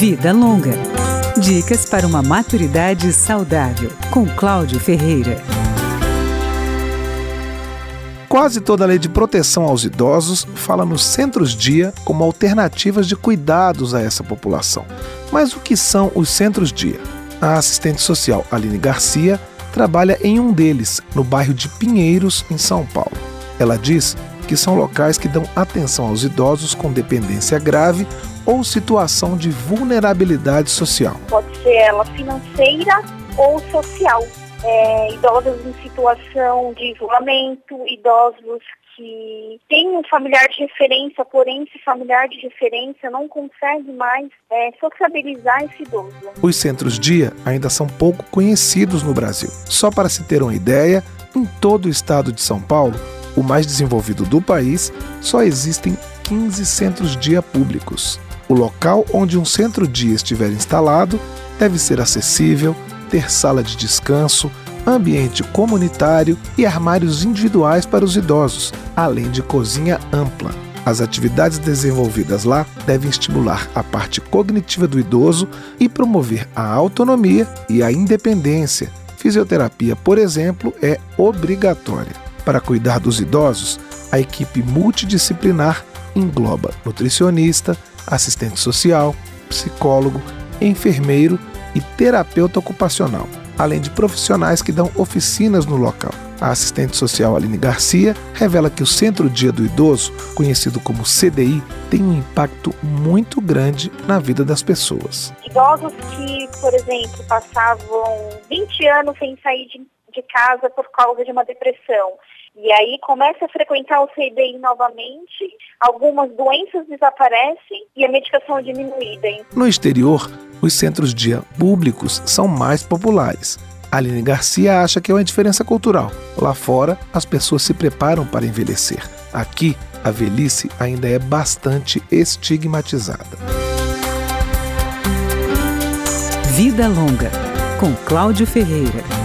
Vida Longa. Dicas para uma maturidade saudável, com Cláudio Ferreira. Quase toda a lei de proteção aos idosos fala nos centros-dia como alternativas de cuidados a essa população. Mas o que são os centros-dia? A assistente social Aline Garcia trabalha em um deles, no bairro de Pinheiros, em São Paulo. Ela diz que são locais que dão atenção aos idosos com dependência grave ou situação de vulnerabilidade social. Pode ser ela financeira ou social. É, idosos em situação de isolamento, idosos que têm um familiar de referência, porém esse familiar de referência não consegue mais é, sociabilizar esse idoso. Os centros-dia ainda são pouco conhecidos no Brasil. Só para se ter uma ideia, em todo o estado de São Paulo, o mais desenvolvido do país, só existem 15 centros-dia públicos. O local onde um centro-dia estiver instalado deve ser acessível, ter sala de descanso, ambiente comunitário e armários individuais para os idosos, além de cozinha ampla. As atividades desenvolvidas lá devem estimular a parte cognitiva do idoso e promover a autonomia e a independência. Fisioterapia, por exemplo, é obrigatória. Para cuidar dos idosos, a equipe multidisciplinar engloba nutricionista, assistente social, psicólogo, enfermeiro e terapeuta ocupacional além de profissionais que dão oficinas no local. A assistente social Aline Garcia revela que o Centro Dia do Idoso, conhecido como CDI, tem um impacto muito grande na vida das pessoas. Idosos que, por exemplo, passavam 20 anos sem sair de, de casa por causa de uma depressão. E aí começa a frequentar o CDI novamente, algumas doenças desaparecem e a medicação é diminuída. No exterior, os centros dia públicos são mais populares. Aline Garcia acha que é uma diferença cultural. Lá fora, as pessoas se preparam para envelhecer. Aqui, a velhice ainda é bastante estigmatizada. Vida Longa, com Cláudio Ferreira.